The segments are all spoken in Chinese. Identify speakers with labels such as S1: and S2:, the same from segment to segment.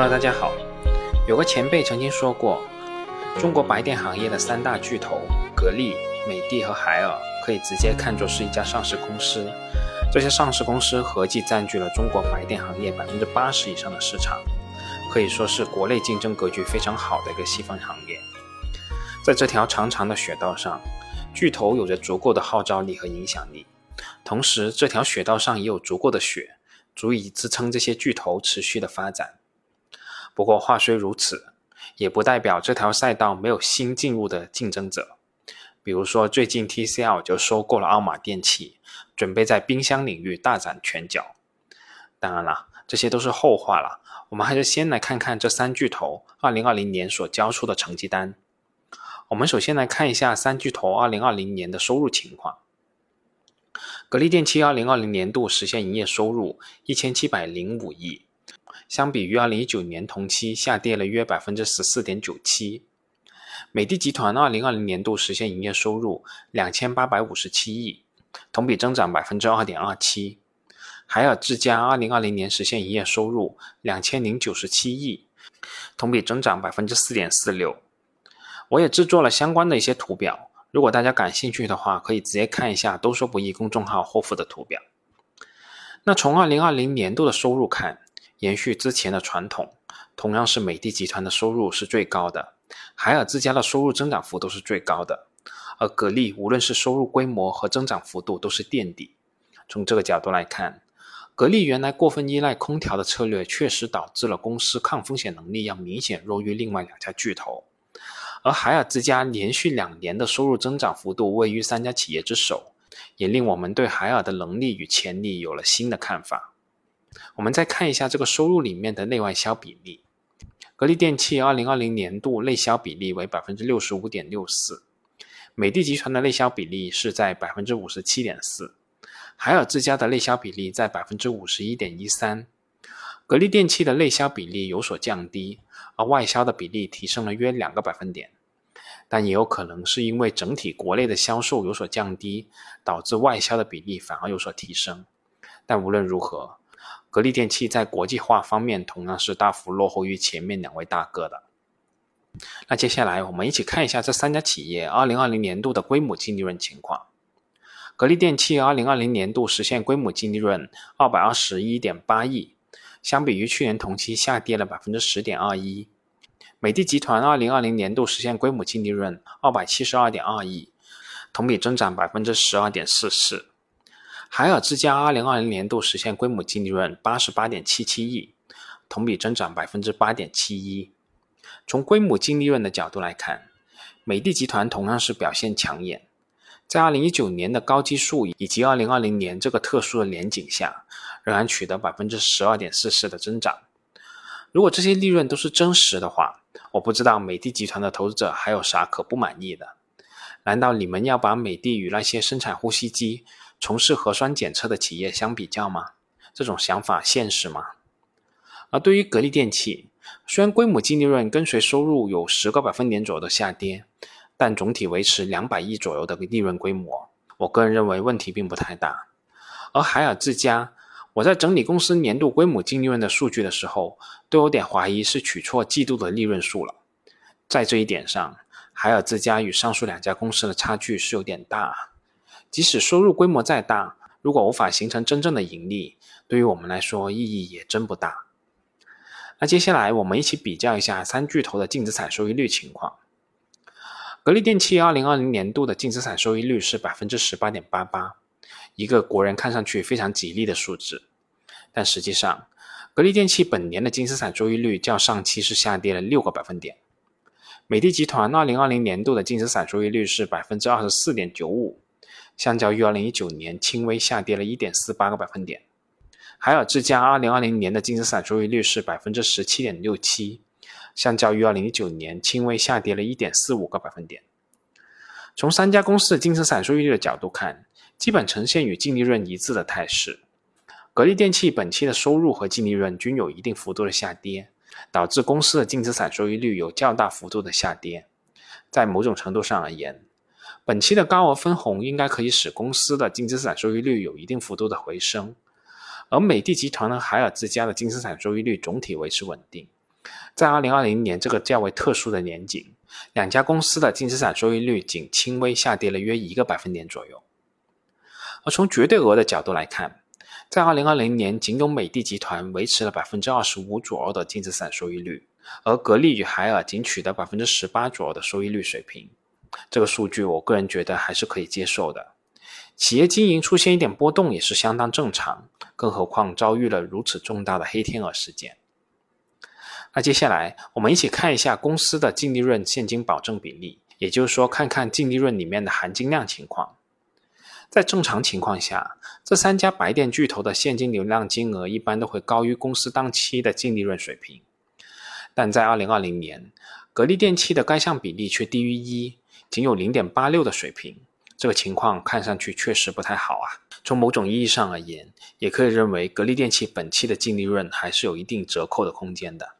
S1: Hello，大家好。有个前辈曾经说过，中国白电行业的三大巨头格力、美的和海尔可以直接看作是一家上市公司。这些上市公司合计占据了中国白电行业百分之八十以上的市场，可以说是国内竞争格局非常好的一个细分行业。在这条长长的雪道上，巨头有着足够的号召力和影响力，同时这条雪道上也有足够的雪，足以支撑这些巨头持续的发展。不过话虽如此，也不代表这条赛道没有新进入的竞争者。比如说，最近 TCL 就收购了奥马电器，准备在冰箱领域大展拳脚。当然了，这些都是后话了。我们还是先来看看这三巨头2020年所交出的成绩单。我们首先来看一下三巨头2020年的收入情况。格力电器2020年度实现营业收入1705亿。相比于二零一九年同期下跌了约百分之十四点九七。美的集团二零二零年度实现营业收入两千八百五十七亿，同比增长百分之二点二七。海尔智家二零二零年实现营业收入两千零九十七亿，同比增长百分之四点四六。我也制作了相关的一些图表，如果大家感兴趣的话，可以直接看一下“都说不易”公众号后附的图表。那从二零二零年度的收入看，延续之前的传统，同样是美的集团的收入是最高的，海尔之家的收入增长幅度是最高的，而格力无论是收入规模和增长幅度都是垫底。从这个角度来看，格力原来过分依赖空调的策略，确实导致了公司抗风险能力要明显弱于另外两家巨头，而海尔之家连续两年的收入增长幅度位于三家企业之首，也令我们对海尔的能力与潜力有了新的看法。我们再看一下这个收入里面的内外销比例，格力电器二零二零年度内销比例为百分之六十五点六四，美的集团的内销比例是在百分之五十七点四，海尔之家的内销比例在百分之五十一点一三，格力电器的内销比例有所降低，而外销的比例提升了约两个百分点，但也有可能是因为整体国内的销售有所降低，导致外销的比例反而有所提升，但无论如何。格力电器在国际化方面同样是大幅落后于前面两位大哥的。那接下来我们一起看一下这三家企业2020年度的规模净利润情况。格力电器2020年度实现规模净利润221.8亿，相比于去年同期下跌了10.21%。美的集团2020年度实现规模净利润272.2亿，同比增长12.44%。海尔之家二零二零年度实现规模净利润八十八点七七亿，同比增长百分之八点七一。从规模净利润的角度来看，美的集团同样是表现抢眼，在二零一九年的高基数以及二零二零年这个特殊的年景下，仍然取得百分之十二点四四的增长。如果这些利润都是真实的话，我不知道美的集团的投资者还有啥可不满意的？难道你们要把美的与那些生产呼吸机？从事核酸检测的企业相比较吗？这种想法现实吗？而对于格力电器，虽然规模净利润跟随收入有十个百分点左右的下跌，但总体维持两百亿左右的利润规模，我个人认为问题并不太大。而海尔自家，我在整理公司年度规模净利润的数据的时候，都有点怀疑是取错季度的利润数了。在这一点上，海尔自家与上述两家公司的差距是有点大。即使收入规模再大，如果无法形成真正的盈利，对于我们来说意义也真不大。那接下来我们一起比较一下三巨头的净资产收益率情况。格力电器二零二零年度的净资产收益率是百分之十八点八八，一个国人看上去非常吉利的数字。但实际上，格力电器本年的净资产收益率较上期是下跌了六个百分点。美的集团二零二零年度的净资产收益率是百分之二十四点九五。相较于二零一九年，轻微下跌了一点四八个百分点。海尔之家二零二零年的净资产收益率是百分之十七点六七，相较于二零一九年，轻微下跌了一点四五个百分点。从三家公司的净资产收益率的角度看，基本呈现与净利润一致的态势。格力电器本期的收入和净利润均有一定幅度的下跌，导致公司的净资产收益率有较大幅度的下跌。在某种程度上而言，本期的高额分红应该可以使公司的净资产收益率有一定幅度的回升，而美的集团和海尔之家的净资产收益率总体维持稳定，在2020年这个较为特殊的年景，两家公司的净资产收益率仅轻微下跌了约一个百分点左右。而从绝对额的角度来看，在2020年，仅有美的集团维持了百分之二十五左右的净资产收益率，而格力与海尔仅取得百分之十八左右的收益率水平。这个数据，我个人觉得还是可以接受的。企业经营出现一点波动也是相当正常，更何况遭遇了如此重大的黑天鹅事件。那接下来，我们一起看一下公司的净利润现金保证比例，也就是说，看看净利润里面的含金量情况。在正常情况下，这三家白电巨头的现金流量金额一般都会高于公司当期的净利润水平。但在2020年，格力电器的该项比例却低于一，仅有0.86的水平。这个情况看上去确实不太好啊。从某种意义上而言，也可以认为格力电器本期的净利润还是有一定折扣的空间的，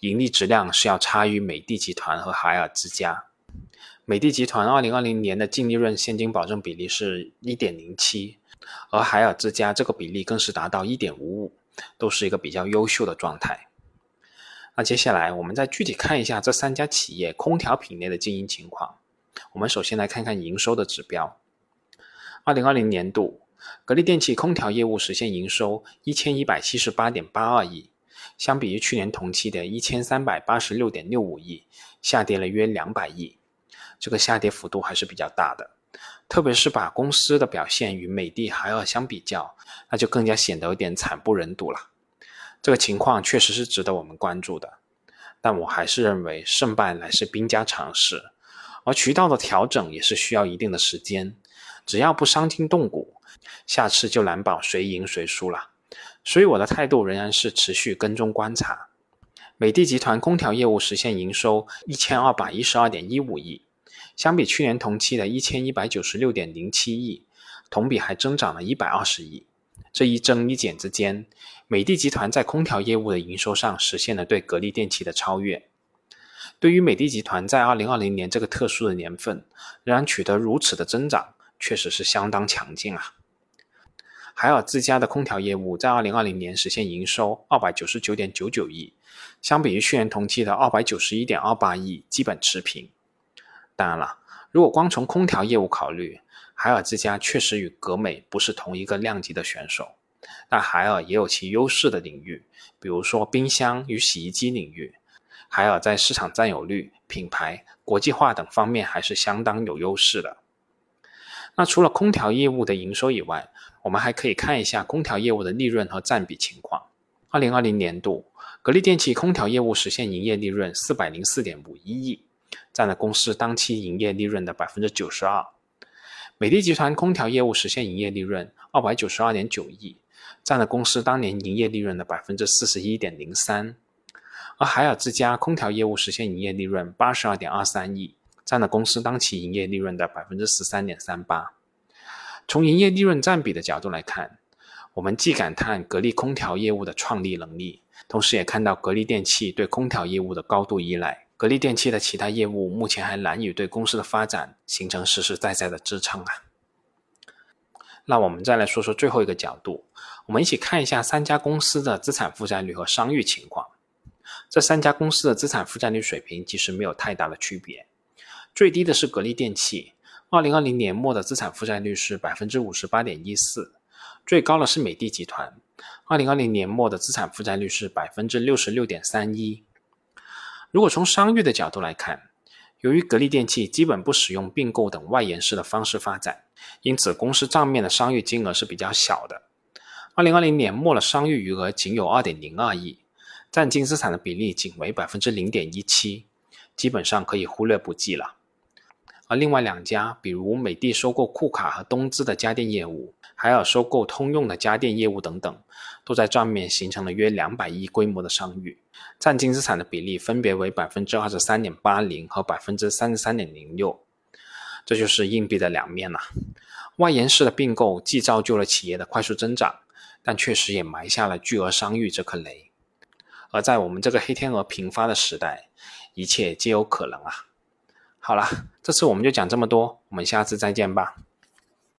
S1: 盈利质量是要差于美的集团和海尔之家。美的集团2020年的净利润现金保证比例是1.07，而海尔之家这个比例更是达到1.55，都是一个比较优秀的状态。那接下来我们再具体看一下这三家企业空调品类的经营情况。我们首先来看看营收的指标。二零二零年度，格力电器空调业务实现营收一千一百七十八点八二亿，相比于去年同期的一千三百八十六点六五亿，下跌了约两百亿。这个下跌幅度还是比较大的，特别是把公司的表现与美的、海尔相比较，那就更加显得有点惨不忍睹了。这个情况确实是值得我们关注的，但我还是认为胜败乃是兵家常事。而渠道的调整也是需要一定的时间，只要不伤筋动骨，下次就难保谁赢谁输了。所以我的态度仍然是持续跟踪观察。美的集团空调业务实现营收一千二百一十二点一五亿，相比去年同期的一千一百九十六点零七亿，同比还增长了一百二十亿。这一增一减之间，美的集团在空调业务的营收上实现了对格力电器的超越。对于美的集团在二零二零年这个特殊的年份，仍然取得如此的增长，确实是相当强劲啊。海尔自家的空调业务在二零二零年实现营收二百九十九点九九亿，相比于去年同期的二百九十一点二八亿，基本持平。当然了，如果光从空调业务考虑，海尔之家确实与格美不是同一个量级的选手，但海尔也有其优势的领域，比如说冰箱与洗衣机领域。海尔在市场占有率、品牌、国际化等方面还是相当有优势的。那除了空调业务的营收以外，我们还可以看一下空调业务的利润和占比情况。二零二零年度，格力电器空调业务实现营业利润四百零四点五一亿，占了公司当期营业利润的百分之九十二。美的集团空调业务实现营业利润二百九十二点九亿，占了公司当年营业利润的百分之四十一点零三。而海尔之家空调业务实现营业利润八十二点二三亿，占了公司当期营业利润的百分之十三点三八。从营业利润占比的角度来看，我们既感叹格力空调业务的创立能力，同时也看到格力电器对空调业务的高度依赖。格力电器的其他业务目前还难以对公司的发展形成实实在在的支撑啊。那我们再来说说最后一个角度，我们一起看一下三家公司的资产负债率和商誉情况。这三家公司的资产负债率水平其实没有太大的区别，最低的是格力电器，二零二零年末的资产负债率是百分之五十八点一四，最高的是美的集团，二零二零年末的资产负债率是百分之六十六点三一。如果从商誉的角度来看，由于格力电器基本不使用并购等外延式的方式发展，因此公司账面的商誉金额是比较小的，二零二零年末的商誉余额仅有二点零二亿。占净资产的比例仅为百分之零点一七，基本上可以忽略不计了。而另外两家，比如美的收购库卡和东芝的家电业务，海尔收购通用的家电业务等等，都在账面形成了约两百亿规模的商誉，占净资产的比例分别为百分之二十三点八零和百分之三十三点零六。这就是硬币的两面呐。外延式的并购既造就了企业的快速增长，但确实也埋下了巨额商誉这颗雷。而在我们这个黑天鹅频发的时代，一切皆有可能啊！好了，这次我们就讲这么多，我们下次再见吧。